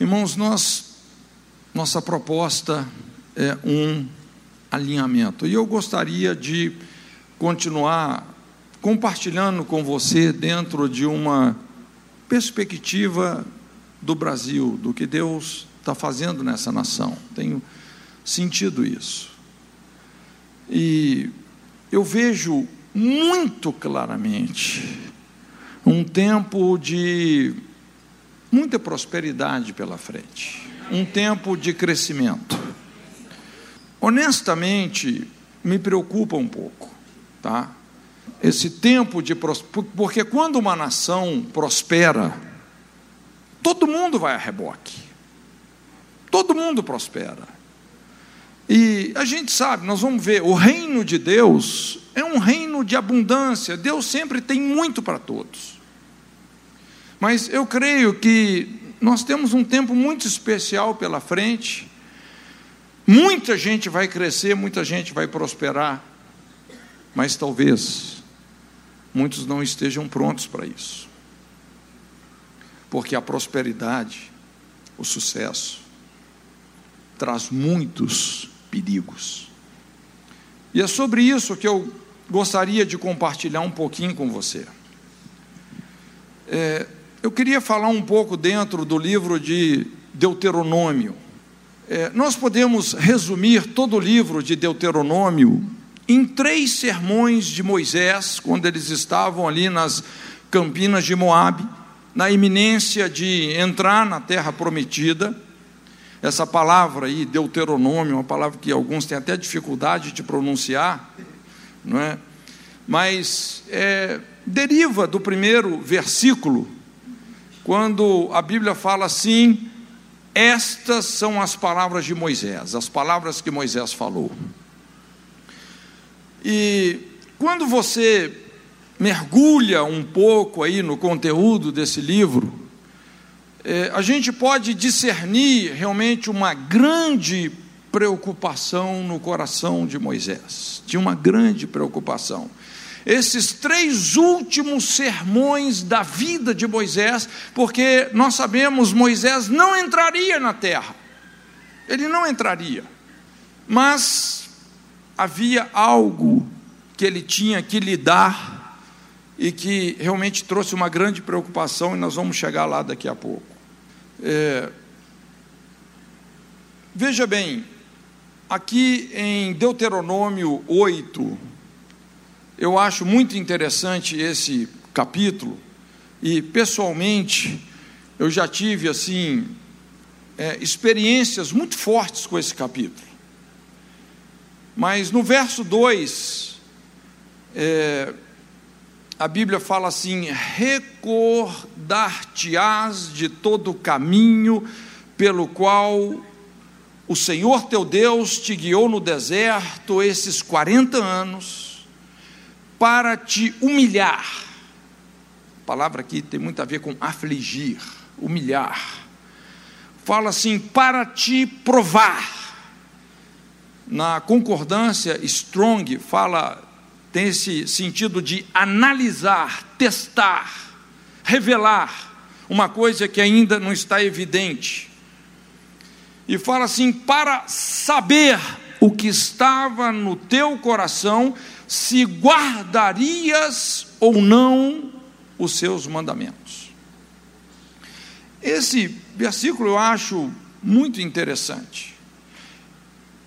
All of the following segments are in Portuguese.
Irmãos, nós, nossa proposta é um alinhamento. E eu gostaria de continuar compartilhando com você dentro de uma perspectiva do Brasil, do que Deus está fazendo nessa nação. Tenho sentido isso. E eu vejo muito claramente um tempo de muita prosperidade pela frente, um tempo de crescimento. Honestamente, me preocupa um pouco, tá? Esse tempo de porque quando uma nação prospera, todo mundo vai a reboque. Todo mundo prospera. E a gente sabe, nós vamos ver, o reino de Deus é um reino de abundância. Deus sempre tem muito para todos. Mas eu creio que nós temos um tempo muito especial pela frente. Muita gente vai crescer, muita gente vai prosperar. Mas talvez muitos não estejam prontos para isso. Porque a prosperidade, o sucesso, traz muitos perigos. E é sobre isso que eu gostaria de compartilhar um pouquinho com você. É, eu queria falar um pouco dentro do livro de Deuteronômio. É, nós podemos resumir todo o livro de Deuteronômio em três sermões de Moisés, quando eles estavam ali nas campinas de Moabe, na iminência de entrar na terra prometida essa palavra aí, Deuteronômio, uma palavra que alguns têm até dificuldade de pronunciar, não é? Mas é, deriva do primeiro versículo, quando a Bíblia fala assim: estas são as palavras de Moisés, as palavras que Moisés falou. E quando você mergulha um pouco aí no conteúdo desse livro, é, a gente pode discernir realmente uma grande preocupação no coração de Moisés. Tinha uma grande preocupação. Esses três últimos sermões da vida de Moisés, porque nós sabemos Moisés não entraria na terra. Ele não entraria. Mas havia algo que ele tinha que lidar e que realmente trouxe uma grande preocupação, e nós vamos chegar lá daqui a pouco. É, veja bem, aqui em Deuteronômio 8, eu acho muito interessante esse capítulo, e pessoalmente eu já tive assim é, experiências muito fortes com esse capítulo. Mas no verso 2, é, a Bíblia fala assim: recordar-te-ás de todo o caminho pelo qual o Senhor teu Deus te guiou no deserto esses 40 anos, para te humilhar. A palavra aqui tem muito a ver com afligir, humilhar. Fala assim, para te provar. Na concordância Strong fala tem esse sentido de analisar, testar, revelar uma coisa que ainda não está evidente. E fala assim: para saber o que estava no teu coração, se guardarias ou não os seus mandamentos. Esse versículo eu acho muito interessante.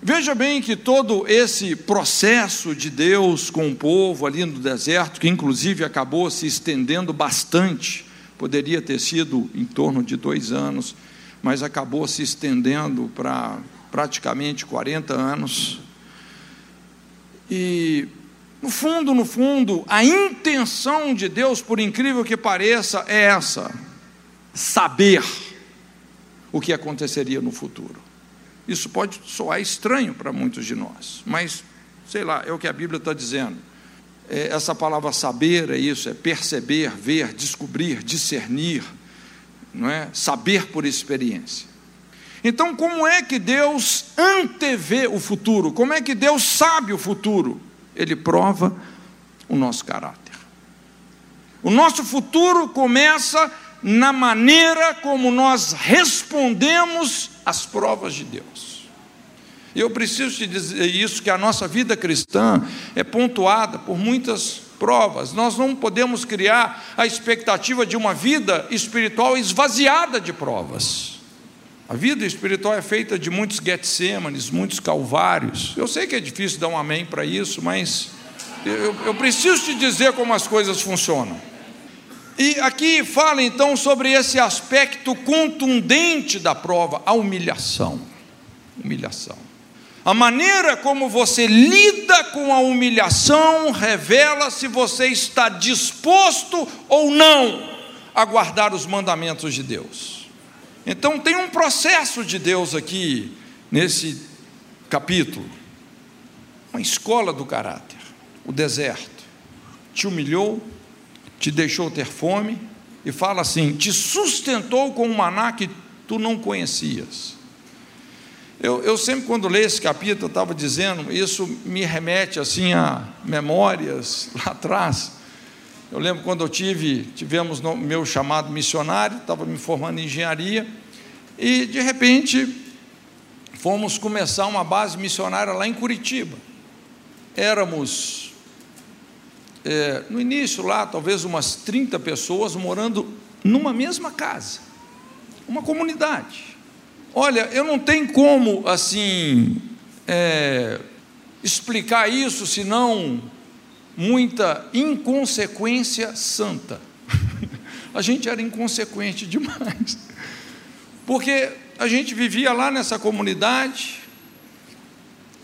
Veja bem que todo esse processo de Deus com o povo ali no deserto, que inclusive acabou se estendendo bastante, poderia ter sido em torno de dois anos, mas acabou se estendendo para praticamente 40 anos. E, no fundo, no fundo, a intenção de Deus, por incrível que pareça, é essa: saber o que aconteceria no futuro. Isso pode soar estranho para muitos de nós, mas sei lá, é o que a Bíblia está dizendo. É, essa palavra saber é isso, é perceber, ver, descobrir, discernir, não é? Saber por experiência. Então, como é que Deus antevê o futuro? Como é que Deus sabe o futuro? Ele prova o nosso caráter. O nosso futuro começa na maneira como nós respondemos às provas de Deus. Eu preciso te dizer isso, que a nossa vida cristã é pontuada por muitas provas. Nós não podemos criar a expectativa de uma vida espiritual esvaziada de provas. A vida espiritual é feita de muitos Getsêmanes, muitos calvários. Eu sei que é difícil dar um amém para isso, mas eu, eu preciso te dizer como as coisas funcionam. E aqui fala então sobre esse aspecto contundente da prova, a humilhação. Humilhação. A maneira como você lida com a humilhação revela se você está disposto ou não a guardar os mandamentos de Deus. Então tem um processo de Deus aqui nesse capítulo, uma escola do caráter, o deserto. Te humilhou, te deixou ter fome e fala assim: te sustentou com um maná que tu não conhecias. Eu, eu sempre, quando leio esse capítulo, estava dizendo, isso me remete assim a memórias lá atrás. Eu lembro quando eu tive, tivemos no meu chamado missionário, estava me formando em engenharia, e de repente fomos começar uma base missionária lá em Curitiba. Éramos, é, no início lá, talvez umas 30 pessoas morando numa mesma casa, uma comunidade. Olha, eu não tenho como, assim, é, explicar isso senão muita inconsequência santa. a gente era inconsequente demais. Porque a gente vivia lá nessa comunidade,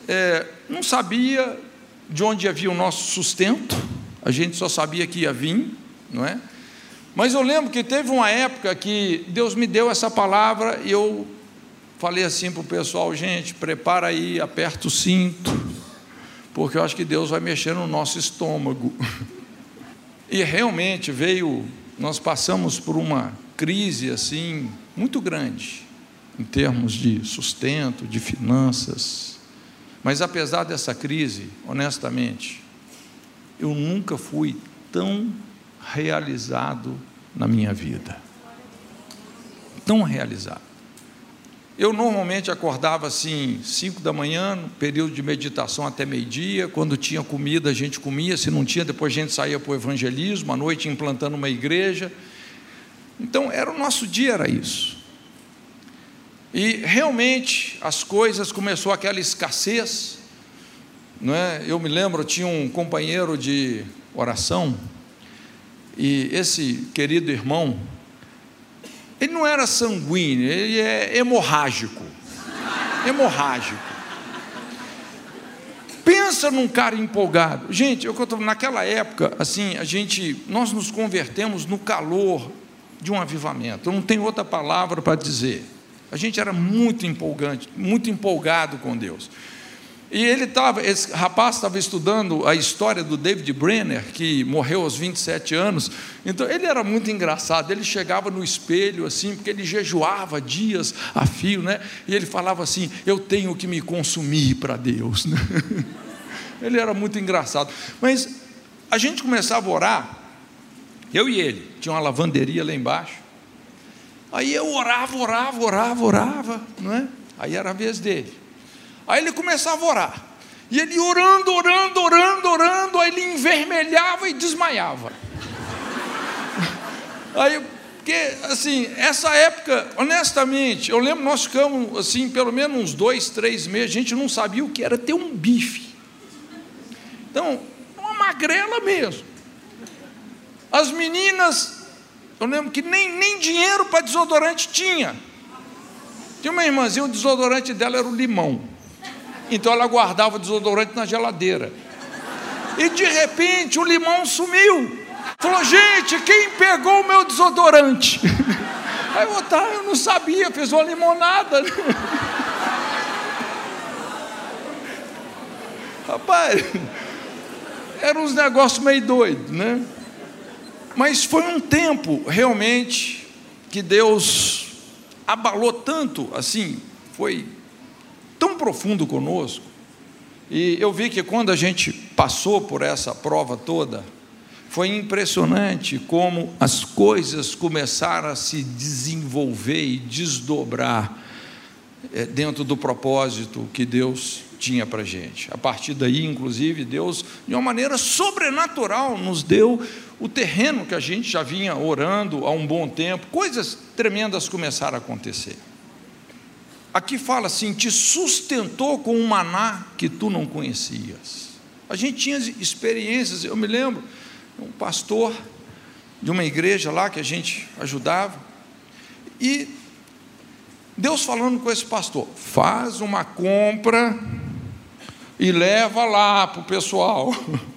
é, não sabia de onde havia o nosso sustento, a gente só sabia que ia vir, não é? Mas eu lembro que teve uma época que Deus me deu essa palavra e eu falei assim para o pessoal, gente, prepara aí, aperta o cinto, porque eu acho que Deus vai mexer no nosso estômago. E realmente veio, nós passamos por uma crise assim muito grande em termos de sustento, de finanças. Mas apesar dessa crise, honestamente, eu nunca fui tão realizado na minha vida. Tão realizado. Eu normalmente acordava assim, 5 da manhã, no período de meditação até meio-dia. Quando tinha comida, a gente comia, se não tinha, depois a gente saía para o evangelismo, à noite implantando uma igreja. Então, era o nosso dia, era isso. E realmente as coisas começou aquela escassez. Não é? Eu me lembro, tinha um companheiro de oração, e esse querido irmão, ele não era sanguíneo, ele é hemorrágico. Hemorrágico. Pensa num cara empolgado. Gente, eu naquela época, assim, a gente, nós nos convertemos no calor de um avivamento. Eu não tenho outra palavra para dizer. A gente era muito empolgante, muito empolgado com Deus. E ele estava, esse rapaz estava estudando a história do David Brenner, que morreu aos 27 anos. Então ele era muito engraçado. Ele chegava no espelho assim, porque ele jejuava dias a fio, né? E ele falava assim: "Eu tenho que me consumir para Deus". Né? Ele era muito engraçado. Mas a gente começava a orar, eu e ele, tinha uma lavanderia lá embaixo. Aí eu orava, orava, orava, orava, não é? Aí era a vez dele. Aí ele começava a orar. E ele orando, orando, orando, orando, aí ele envermelhava e desmaiava. Aí, porque, assim, essa época, honestamente, eu lembro, nós ficamos, assim, pelo menos uns dois, três meses, a gente não sabia o que era ter um bife. Então, uma magrela mesmo. As meninas, eu lembro que nem, nem dinheiro para desodorante tinha. Tinha uma irmãzinha, o desodorante dela era o limão. Então ela guardava o desodorante na geladeira. E de repente o limão sumiu. Falou, gente, quem pegou o meu desodorante? Aí tá, eu não sabia, fez uma limonada. Rapaz, eram uns negócios meio doidos, né? Mas foi um tempo realmente que Deus abalou tanto, assim, foi profundo conosco. E eu vi que quando a gente passou por essa prova toda, foi impressionante como as coisas começaram a se desenvolver e desdobrar é, dentro do propósito que Deus tinha para a gente. A partir daí, inclusive, Deus, de uma maneira sobrenatural, nos deu o terreno que a gente já vinha orando há um bom tempo. Coisas tremendas começaram a acontecer. Aqui fala assim: te sustentou com um maná que tu não conhecias. A gente tinha experiências, eu me lembro, um pastor de uma igreja lá que a gente ajudava, e Deus falando com esse pastor: faz uma compra e leva lá para o pessoal.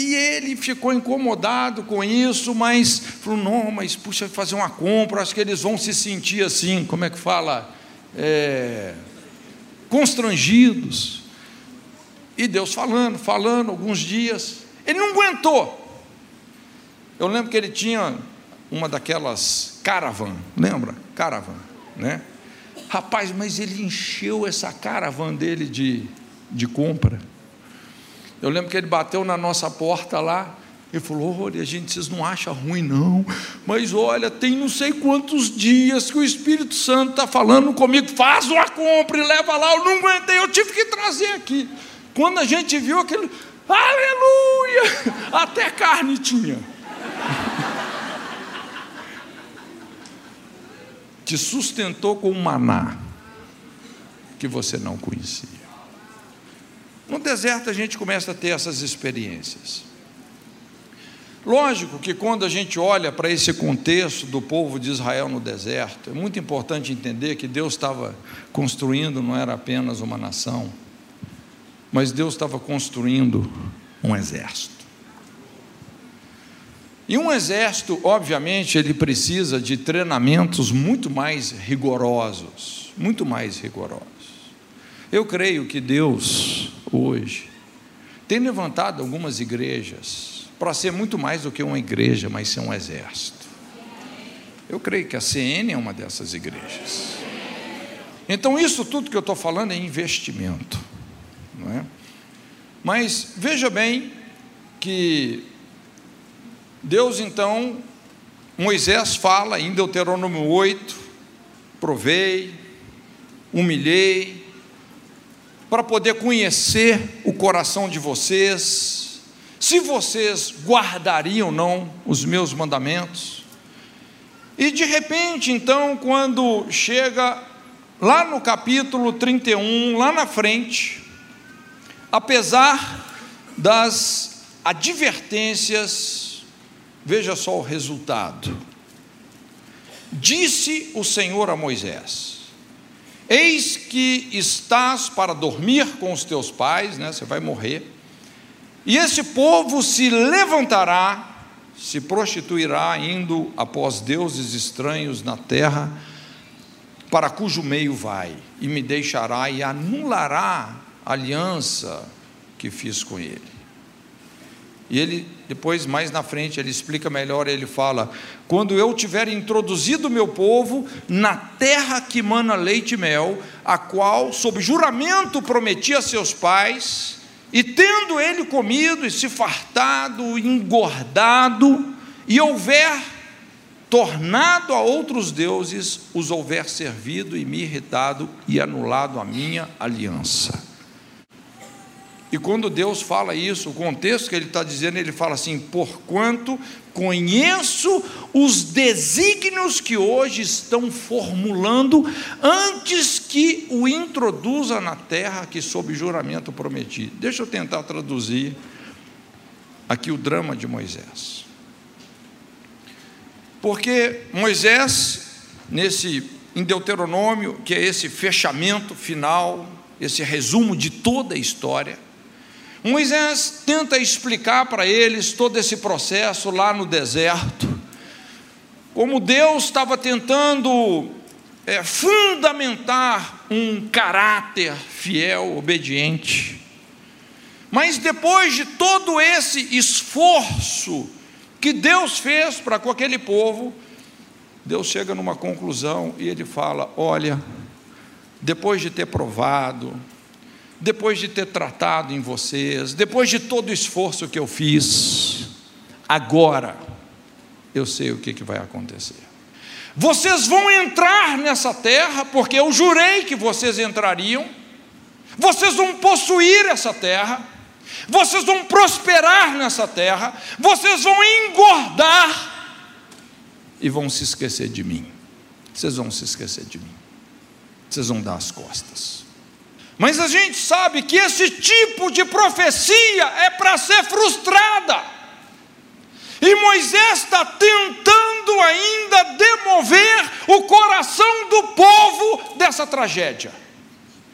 E ele ficou incomodado com isso, mas falou: não, mas puxa, fazer uma compra, acho que eles vão se sentir assim, como é que fala? É, constrangidos. E Deus falando, falando, alguns dias, ele não aguentou. Eu lembro que ele tinha uma daquelas caravan, lembra? Caravan, né? Rapaz, mas ele encheu essa caravan dele de, de compra. Eu lembro que ele bateu na nossa porta lá e falou: Olha, gente, vocês não acham ruim, não, mas olha, tem não sei quantos dias que o Espírito Santo está falando comigo, faz uma compra e leva lá. Eu não aguentei, eu tive que trazer aqui. Quando a gente viu aquele, aleluia, até carne tinha. Te sustentou com um maná que você não conhecia. Deserto a gente começa a ter essas experiências. Lógico que quando a gente olha para esse contexto do povo de Israel no deserto, é muito importante entender que Deus estava construindo, não era apenas uma nação, mas Deus estava construindo um exército. E um exército, obviamente, ele precisa de treinamentos muito mais rigorosos, muito mais rigorosos. Eu creio que Deus hoje, tem levantado algumas igrejas para ser muito mais do que uma igreja, mas ser um exército. Eu creio que a CN é uma dessas igrejas. Então, isso tudo que eu estou falando é investimento. Não é? Mas veja bem que Deus então, Moisés fala em Deuteronômio 8: provei, humilhei, para poder conhecer o coração de vocês, se vocês guardariam ou não os meus mandamentos. E de repente, então, quando chega lá no capítulo 31, lá na frente, apesar das advertências, veja só o resultado. Disse o Senhor a Moisés: Eis que estás para dormir com os teus pais, né? Você vai morrer. E esse povo se levantará, se prostituirá, indo após deuses estranhos na terra, para cujo meio vai, e me deixará e anulará a aliança que fiz com ele. E ele, depois, mais na frente, ele explica melhor, ele fala: Quando eu tiver introduzido meu povo na terra que mana leite e mel, a qual, sob juramento, prometi a seus pais, e tendo ele comido e se fartado, engordado, e houver tornado a outros deuses, os houver servido e me irritado e anulado a minha aliança. E quando Deus fala isso, o contexto que ele está dizendo, ele fala assim: porquanto conheço os desígnios que hoje estão formulando, antes que o introduza na terra que sob juramento prometi. Deixa eu tentar traduzir aqui o drama de Moisés. Porque Moisés, nesse em Deuteronômio, que é esse fechamento final, esse resumo de toda a história, Moisés tenta explicar para eles todo esse processo lá no deserto, como Deus estava tentando é, fundamentar um caráter fiel, obediente. Mas depois de todo esse esforço que Deus fez para com aquele povo, Deus chega numa conclusão e ele fala: Olha, depois de ter provado, depois de ter tratado em vocês, depois de todo o esforço que eu fiz, agora eu sei o que, que vai acontecer. Vocês vão entrar nessa terra, porque eu jurei que vocês entrariam, vocês vão possuir essa terra, vocês vão prosperar nessa terra, vocês vão engordar e vão se esquecer de mim. Vocês vão se esquecer de mim, vocês vão dar as costas. Mas a gente sabe que esse tipo de profecia é para ser frustrada. E Moisés está tentando ainda demover o coração do povo dessa tragédia.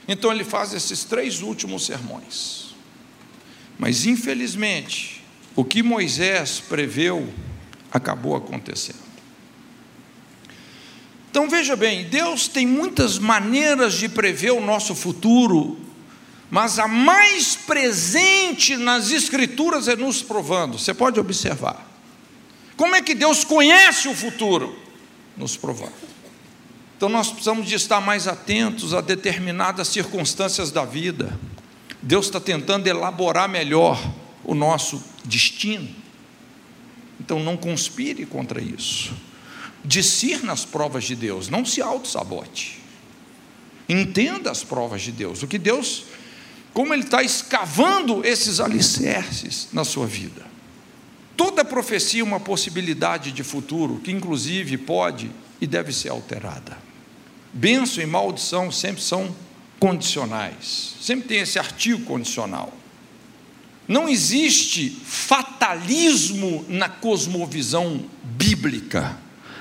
Então ele faz esses três últimos sermões. Mas infelizmente, o que Moisés preveu acabou acontecendo. Então veja bem, Deus tem muitas maneiras de prever o nosso futuro, mas a mais presente nas Escrituras é nos provando. Você pode observar. Como é que Deus conhece o futuro? Nos provando. Então nós precisamos de estar mais atentos a determinadas circunstâncias da vida. Deus está tentando elaborar melhor o nosso destino. Então não conspire contra isso. Discirna as provas de Deus, não se auto-sabote. Entenda as provas de Deus, o que Deus, como Ele está escavando esses alicerces na sua vida. Toda profecia é uma possibilidade de futuro que, inclusive, pode e deve ser alterada. Benção e maldição sempre são condicionais, sempre tem esse artigo condicional. Não existe fatalismo na cosmovisão bíblica.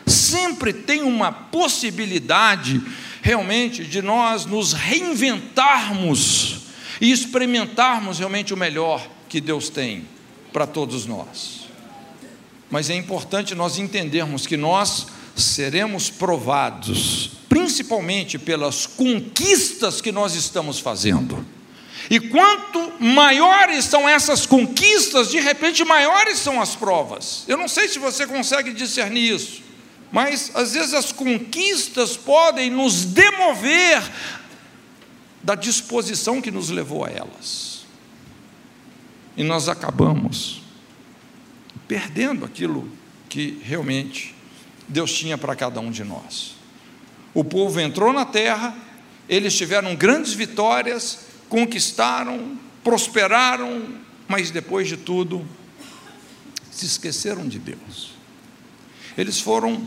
Sempre tem uma possibilidade realmente de nós nos reinventarmos e experimentarmos realmente o melhor que Deus tem para todos nós. Mas é importante nós entendermos que nós seremos provados, principalmente pelas conquistas que nós estamos fazendo. E quanto maiores são essas conquistas, de repente maiores são as provas. Eu não sei se você consegue discernir isso, mas às vezes as conquistas podem nos demover da disposição que nos levou a elas. E nós acabamos perdendo aquilo que realmente Deus tinha para cada um de nós. O povo entrou na terra, eles tiveram grandes vitórias, conquistaram, prosperaram, mas depois de tudo, se esqueceram de Deus. Eles foram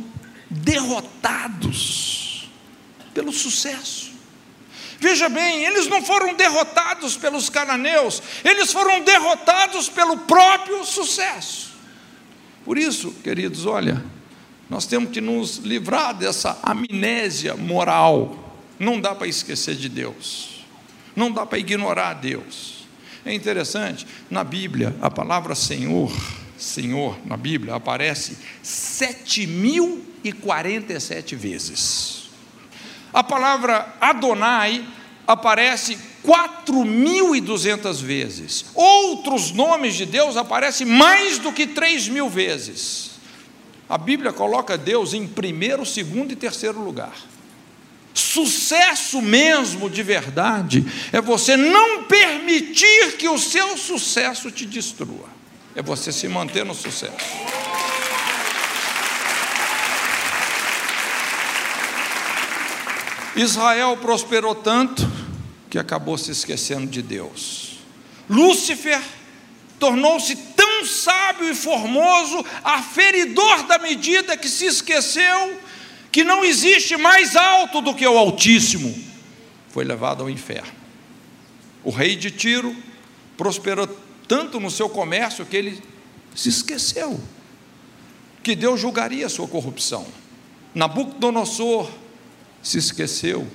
derrotados pelo sucesso. Veja bem, eles não foram derrotados pelos cananeus, eles foram derrotados pelo próprio sucesso. Por isso, queridos, olha, nós temos que nos livrar dessa amnésia moral. Não dá para esquecer de Deus, não dá para ignorar Deus. É interessante, na Bíblia, a palavra Senhor, Senhor, na Bíblia, aparece 7.047 vezes. A palavra Adonai aparece 4.200 vezes. Outros nomes de Deus aparecem mais do que 3 mil vezes. A Bíblia coloca Deus em primeiro, segundo e terceiro lugar. Sucesso mesmo de verdade é você não permitir que o seu sucesso te destrua, é você se manter no sucesso. Israel prosperou tanto que acabou se esquecendo de Deus. Lúcifer tornou-se tão sábio e formoso, aferidor da medida que se esqueceu que não existe mais alto do que o Altíssimo. Foi levado ao inferno. O rei de Tiro prosperou tanto no seu comércio que ele se esqueceu que Deus julgaria a sua corrupção. Nabucodonosor se esqueceu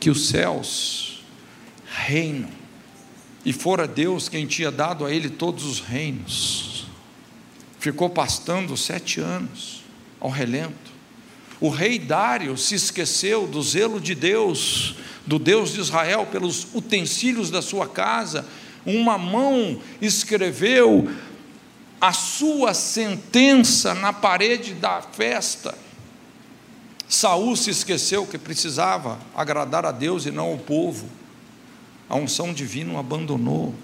que os céus reino. E fora Deus quem tinha dado a ele todos os reinos. Ficou pastando sete anos ao relento. O rei Dário se esqueceu do zelo de Deus, do Deus de Israel, pelos utensílios da sua casa. Uma mão escreveu a sua sentença na parede da festa. Saul se esqueceu que precisava agradar a Deus e não ao povo a unção divina o abandonou.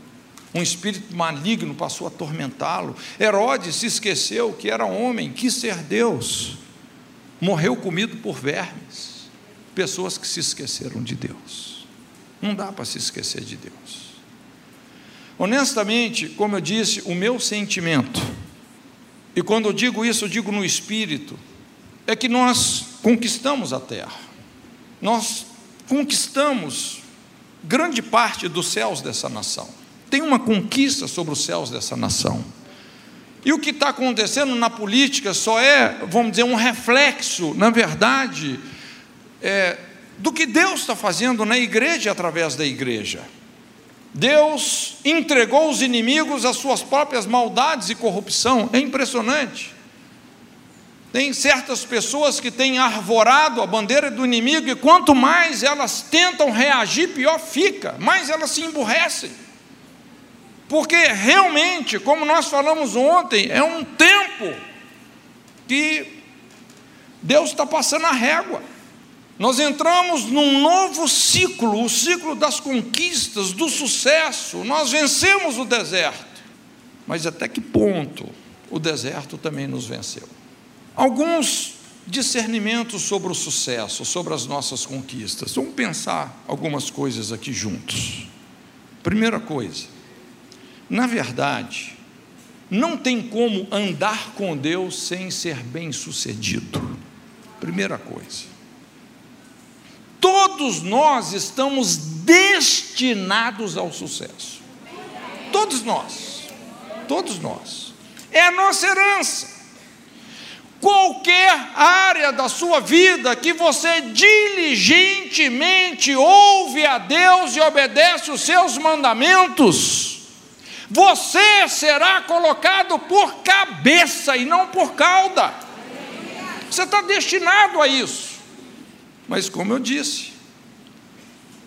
Um espírito maligno passou a atormentá-lo. Herodes se esqueceu que era homem, quis ser Deus. Morreu comido por vermes. Pessoas que se esqueceram de Deus. Não dá para se esquecer de Deus. Honestamente, como eu disse, o meu sentimento, e quando eu digo isso, eu digo no espírito, é que nós conquistamos a terra. Nós conquistamos grande parte dos céus dessa nação. Tem uma conquista sobre os céus dessa nação. E o que está acontecendo na política só é, vamos dizer, um reflexo, na verdade, é, do que Deus está fazendo na igreja através da igreja. Deus entregou os inimigos às suas próprias maldades e corrupção, é impressionante. Tem certas pessoas que têm arvorado a bandeira do inimigo e quanto mais elas tentam reagir, pior fica, mais elas se emburrecem. Porque realmente, como nós falamos ontem, é um tempo que Deus está passando a régua. Nós entramos num novo ciclo, o ciclo das conquistas, do sucesso. Nós vencemos o deserto. Mas até que ponto o deserto também nos venceu? Alguns discernimentos sobre o sucesso, sobre as nossas conquistas. Vamos pensar algumas coisas aqui juntos. Primeira coisa, na verdade, não tem como andar com Deus sem ser bem-sucedido. Primeira coisa. Todos nós estamos destinados ao sucesso. Todos nós. Todos nós. É a nossa herança qualquer área da sua vida que você diligentemente ouve a Deus e obedece os seus mandamentos, você será colocado por cabeça e não por cauda. Você está destinado a isso. Mas, como eu disse,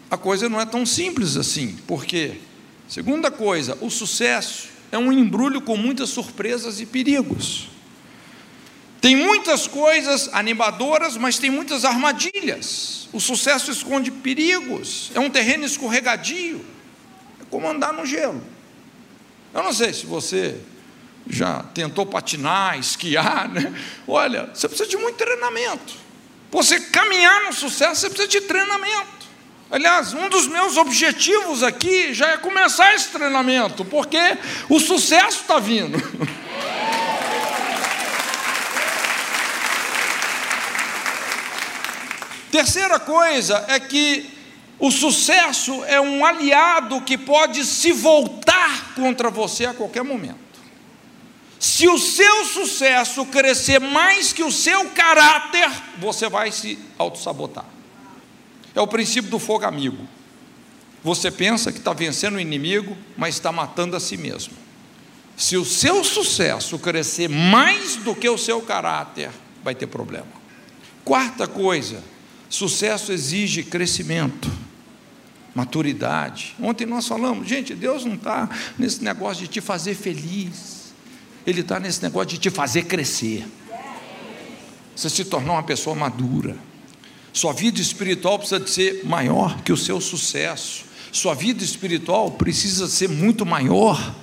a coisa não é tão simples assim, porque, segunda coisa, o sucesso é um embrulho com muitas surpresas e perigos. Tem muitas coisas animadoras, mas tem muitas armadilhas. O sucesso esconde perigos, é um terreno escorregadio, é como andar no gelo. Eu não sei se você já tentou patinar, esquiar, né? Olha, você precisa de muito treinamento. Você caminhar no sucesso, você precisa de treinamento. Aliás, um dos meus objetivos aqui já é começar esse treinamento, porque o sucesso está vindo. Terceira coisa é que o sucesso é um aliado que pode se voltar contra você a qualquer momento. Se o seu sucesso crescer mais que o seu caráter, você vai se autossabotar. É o princípio do fogo amigo. Você pensa que está vencendo o inimigo, mas está matando a si mesmo. Se o seu sucesso crescer mais do que o seu caráter, vai ter problema. Quarta coisa, Sucesso exige crescimento, maturidade. Ontem nós falamos, gente, Deus não está nesse negócio de te fazer feliz, Ele está nesse negócio de te fazer crescer. Você se tornar uma pessoa madura. Sua vida espiritual precisa de ser maior que o seu sucesso. Sua vida espiritual precisa ser muito maior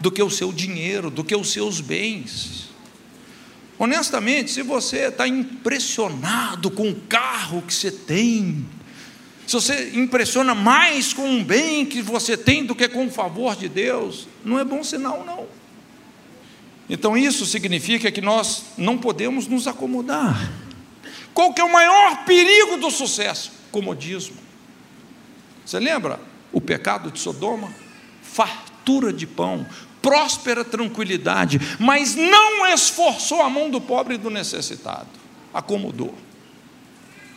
do que o seu dinheiro, do que os seus bens. Honestamente, se você está impressionado com o carro que você tem, se você impressiona mais com um bem que você tem do que com o favor de Deus, não é bom sinal, não. Então isso significa que nós não podemos nos acomodar. Qual que é o maior perigo do sucesso? Comodismo. Você lembra o pecado de Sodoma? Fartura de pão, próspera tranquilidade, mas não esforçou a mão do pobre e do necessitado, acomodou.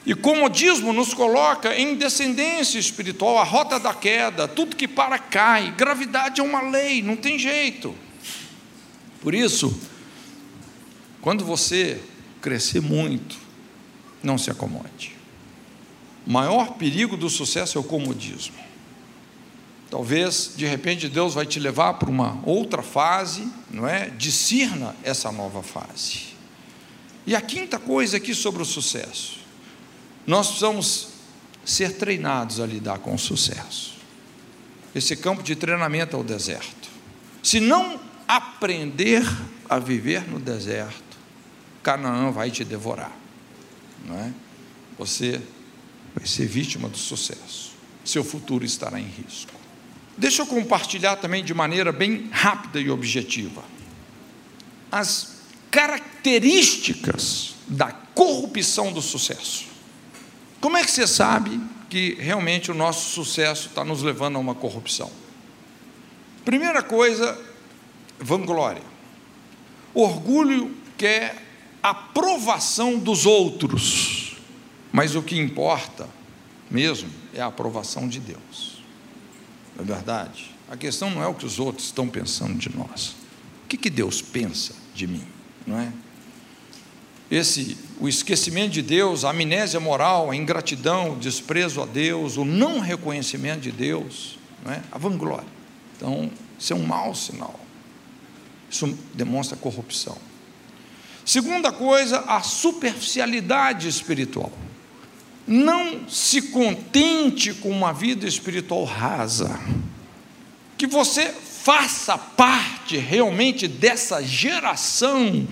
E comodismo nos coloca em descendência espiritual, a rota da queda, tudo que para cai, gravidade é uma lei, não tem jeito. Por isso, quando você crescer muito, não se acomode. O maior perigo do sucesso é o comodismo. Talvez, de repente, Deus vai te levar para uma outra fase, não é? Discirna essa nova fase. E a quinta coisa aqui sobre o sucesso. Nós precisamos ser treinados a lidar com o sucesso. esse campo de treinamento é o deserto. Se não aprender a viver no deserto, Canaã vai te devorar. Não é? Você vai ser vítima do sucesso. Seu futuro estará em risco. Deixa eu compartilhar também de maneira bem rápida e objetiva as características da corrupção do sucesso. Como é que você sabe que realmente o nosso sucesso está nos levando a uma corrupção? Primeira coisa, vanglória. Orgulho quer aprovação dos outros, mas o que importa mesmo é a aprovação de Deus. Não é verdade? A questão não é o que os outros estão pensando de nós. O que, que Deus pensa de mim, não é? Esse, o esquecimento de Deus, a amnésia moral, a ingratidão, o desprezo a Deus, o não reconhecimento de Deus, não é? a vanglória. Então, isso é um mau sinal. Isso demonstra corrupção. Segunda coisa, a superficialidade espiritual. Não se contente com uma vida espiritual rasa. Que você faça parte realmente dessa geração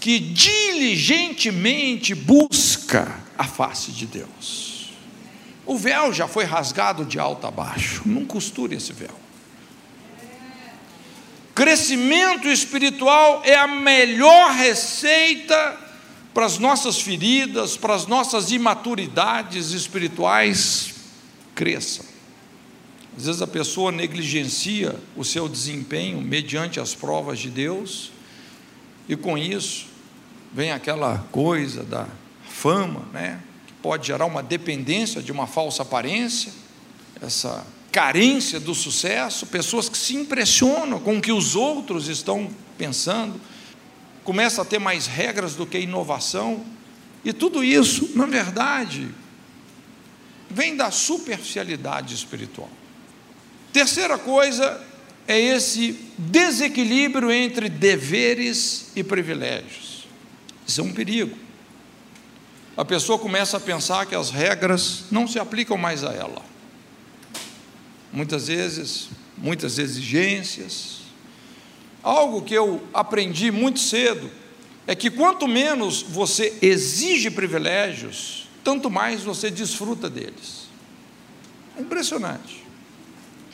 que diligentemente busca a face de Deus. O véu já foi rasgado de alto a baixo, não costure esse véu. Crescimento espiritual é a melhor receita para as nossas feridas, para as nossas imaturidades espirituais. Cresçam. Às vezes a pessoa negligencia o seu desempenho mediante as provas de Deus, e com isso vem aquela coisa da fama, né? que pode gerar uma dependência de uma falsa aparência, essa carência do sucesso, pessoas que se impressionam com o que os outros estão pensando, começa a ter mais regras do que inovação, e tudo isso, na verdade, vem da superficialidade espiritual. Terceira coisa é esse desequilíbrio entre deveres e privilégios. Isso é um perigo. A pessoa começa a pensar que as regras não se aplicam mais a ela muitas vezes, muitas exigências. Algo que eu aprendi muito cedo é que quanto menos você exige privilégios, tanto mais você desfruta deles. É impressionante.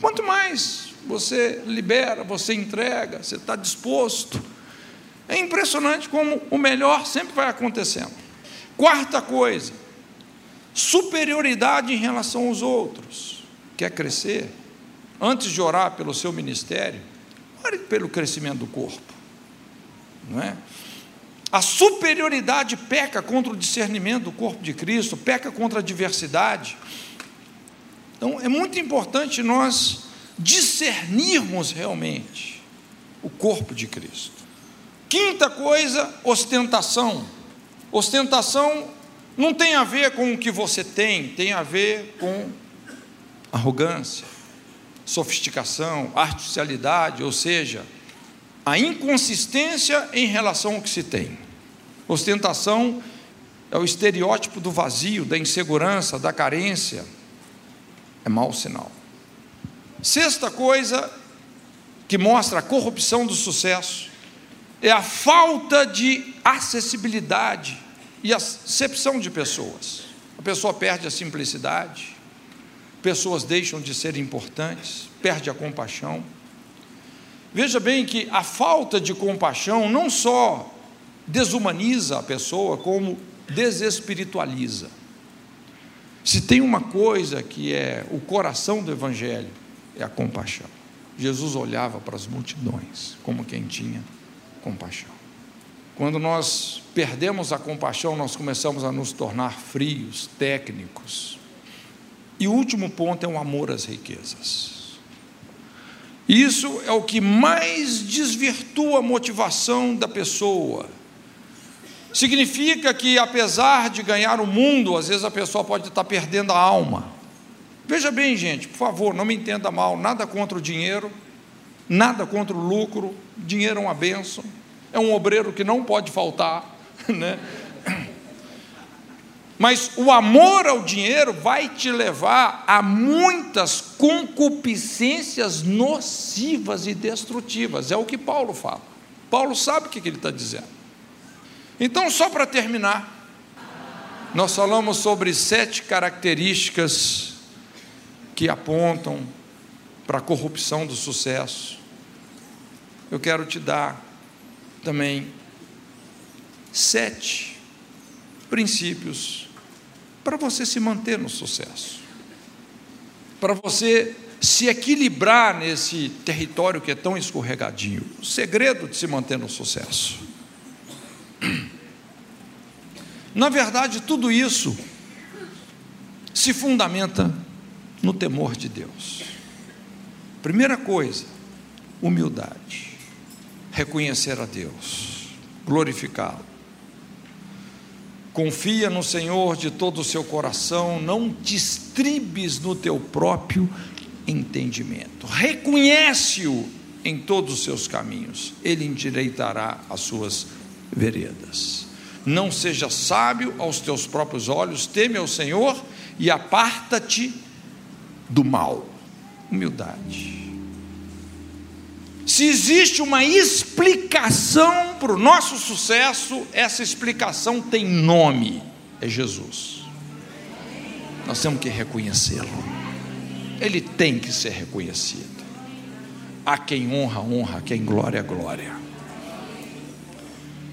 Quanto mais você libera, você entrega, você está disposto. É impressionante como o melhor sempre vai acontecendo. Quarta coisa, superioridade em relação aos outros quer crescer, antes de orar pelo seu ministério, ore pelo crescimento do corpo. Não é? A superioridade peca contra o discernimento do corpo de Cristo, peca contra a diversidade. Então é muito importante nós discernirmos realmente o corpo de Cristo. Quinta coisa, ostentação. Ostentação não tem a ver com o que você tem, tem a ver com arrogância, sofisticação, artificialidade, ou seja, a inconsistência em relação ao que se tem. Ostentação é o estereótipo do vazio, da insegurança, da carência. É mau sinal. Sexta coisa que mostra a corrupção do sucesso é a falta de acessibilidade e acepção de pessoas. A pessoa perde a simplicidade, pessoas deixam de ser importantes, perde a compaixão. Veja bem que a falta de compaixão não só desumaniza a pessoa, como desespiritualiza. Se tem uma coisa que é o coração do Evangelho, é a compaixão. Jesus olhava para as multidões como quem tinha compaixão. Quando nós perdemos a compaixão, nós começamos a nos tornar frios, técnicos, e o último ponto é o amor às riquezas. Isso é o que mais desvirtua a motivação da pessoa. Significa que, apesar de ganhar o mundo, às vezes a pessoa pode estar perdendo a alma. Veja bem, gente, por favor, não me entenda mal, nada contra o dinheiro, nada contra o lucro, dinheiro é uma benção, é um obreiro que não pode faltar, né? Mas o amor ao dinheiro vai te levar a muitas concupiscências nocivas e destrutivas. É o que Paulo fala. Paulo sabe o que ele está dizendo. Então, só para terminar, nós falamos sobre sete características que apontam para a corrupção do sucesso. Eu quero te dar também sete princípios para você se manter no sucesso, para você se equilibrar nesse território que é tão escorregadinho. O segredo de se manter no sucesso. Na verdade, tudo isso se fundamenta no temor de Deus. Primeira coisa, humildade. Reconhecer a Deus, glorificá-lo. Confia no Senhor de todo o seu coração, não te estribes no teu próprio entendimento. Reconhece-o em todos os seus caminhos, ele endireitará as suas veredas. Não seja sábio aos teus próprios olhos, teme ao Senhor e aparta-te do mal. Humildade. Se existe uma explicação para o nosso sucesso, essa explicação tem nome: é Jesus. Nós temos que reconhecê-lo. Ele tem que ser reconhecido. A quem honra, honra, a quem glória, glória.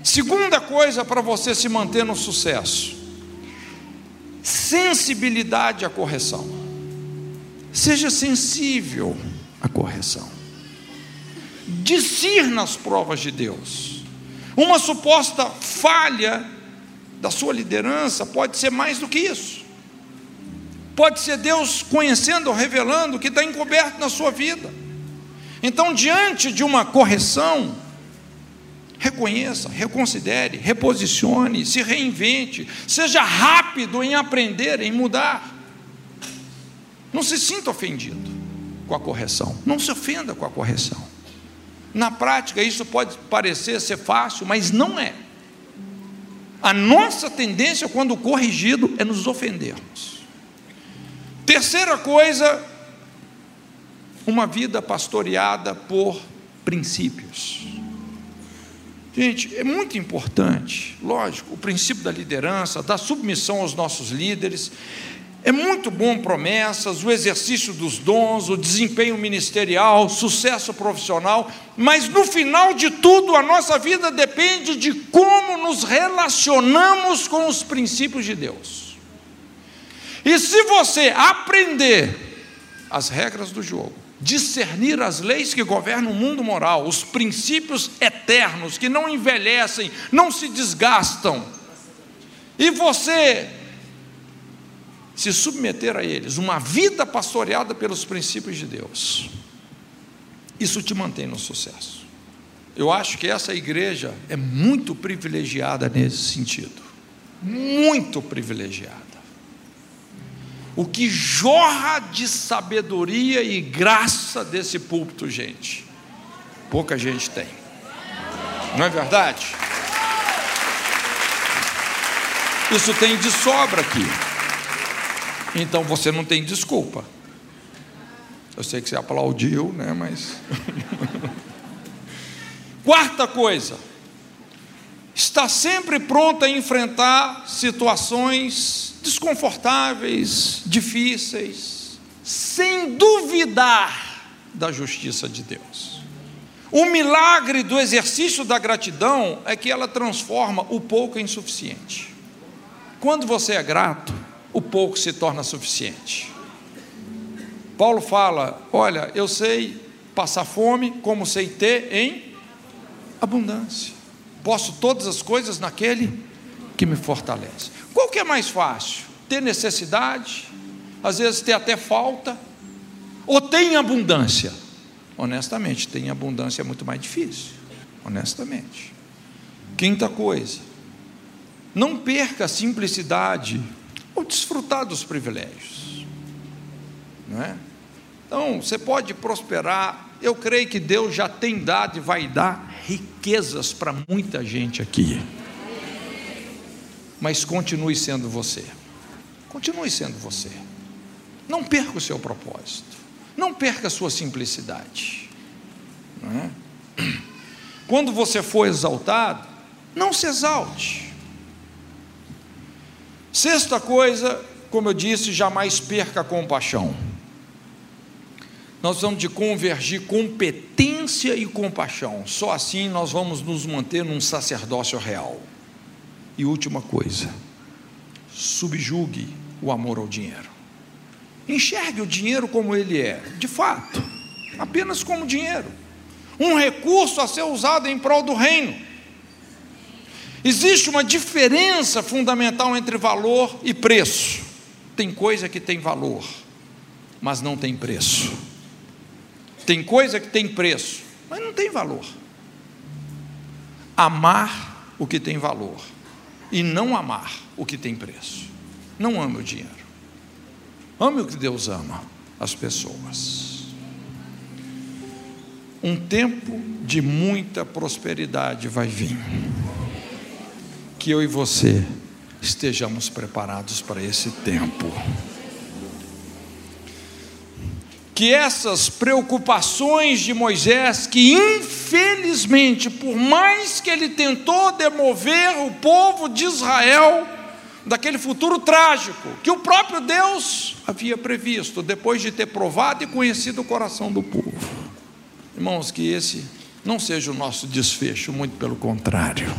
Segunda coisa para você se manter no sucesso: sensibilidade à correção. Seja sensível à correção discir nas provas de Deus. Uma suposta falha da sua liderança pode ser mais do que isso. Pode ser Deus conhecendo revelando o que está encoberto na sua vida. Então, diante de uma correção, reconheça, reconsidere, reposicione, se reinvente, seja rápido em aprender, em mudar. Não se sinta ofendido com a correção, não se ofenda com a correção. Na prática, isso pode parecer ser fácil, mas não é. A nossa tendência, quando corrigido, é nos ofendermos. Terceira coisa, uma vida pastoreada por princípios. Gente, é muito importante, lógico, o princípio da liderança, da submissão aos nossos líderes, é muito bom promessas, o exercício dos dons, o desempenho ministerial, sucesso profissional, mas no final de tudo a nossa vida depende de como nos relacionamos com os princípios de Deus. E se você aprender as regras do jogo, discernir as leis que governam o mundo moral, os princípios eternos que não envelhecem, não se desgastam, e você se submeter a eles, uma vida pastoreada pelos princípios de Deus, isso te mantém no sucesso. Eu acho que essa igreja é muito privilegiada nesse sentido, muito privilegiada. O que jorra de sabedoria e graça desse púlpito, gente, pouca gente tem, não é verdade? Isso tem de sobra aqui. Então você não tem desculpa. Eu sei que você aplaudiu, né? Mas. Quarta coisa, está sempre pronta a enfrentar situações desconfortáveis, difíceis, sem duvidar da justiça de Deus. O milagre do exercício da gratidão é que ela transforma o pouco em suficiente. Quando você é grato, o pouco se torna suficiente. Paulo fala: Olha, eu sei passar fome, como sei ter em abundância. Posso todas as coisas naquele que me fortalece. Qual que é mais fácil? Ter necessidade, às vezes ter até falta, ou ter em abundância? Honestamente, ter em abundância é muito mais difícil. Honestamente. Quinta coisa, não perca a simplicidade ou desfrutar dos privilégios. Não é? Então, você pode prosperar. Eu creio que Deus já tem dado e vai dar riquezas para muita gente aqui. mas continue sendo você. Continue sendo você. Não perca o seu propósito. Não perca a sua simplicidade. É? Quando você for exaltado, não se exalte. Sexta coisa, como eu disse, jamais perca a compaixão. Nós vamos de convergir competência e compaixão. Só assim nós vamos nos manter num sacerdócio real. E última coisa, subjugue o amor ao dinheiro. Enxergue o dinheiro como ele é, de fato, apenas como dinheiro um recurso a ser usado em prol do reino. Existe uma diferença fundamental entre valor e preço. Tem coisa que tem valor, mas não tem preço. Tem coisa que tem preço, mas não tem valor. Amar o que tem valor e não amar o que tem preço. Não ame o dinheiro. Ame o que Deus ama, as pessoas um tempo de muita prosperidade vai vir. Que eu e você estejamos preparados para esse tempo. Que essas preocupações de Moisés, que infelizmente, por mais que ele tentou demover o povo de Israel daquele futuro trágico, que o próprio Deus havia previsto, depois de ter provado e conhecido o coração do povo. Irmãos, que esse não seja o nosso desfecho, muito pelo contrário.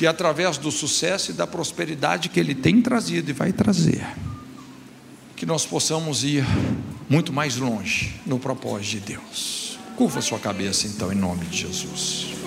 Que através do sucesso e da prosperidade que Ele tem trazido e vai trazer, que nós possamos ir muito mais longe no propósito de Deus. Curva sua cabeça então, em nome de Jesus.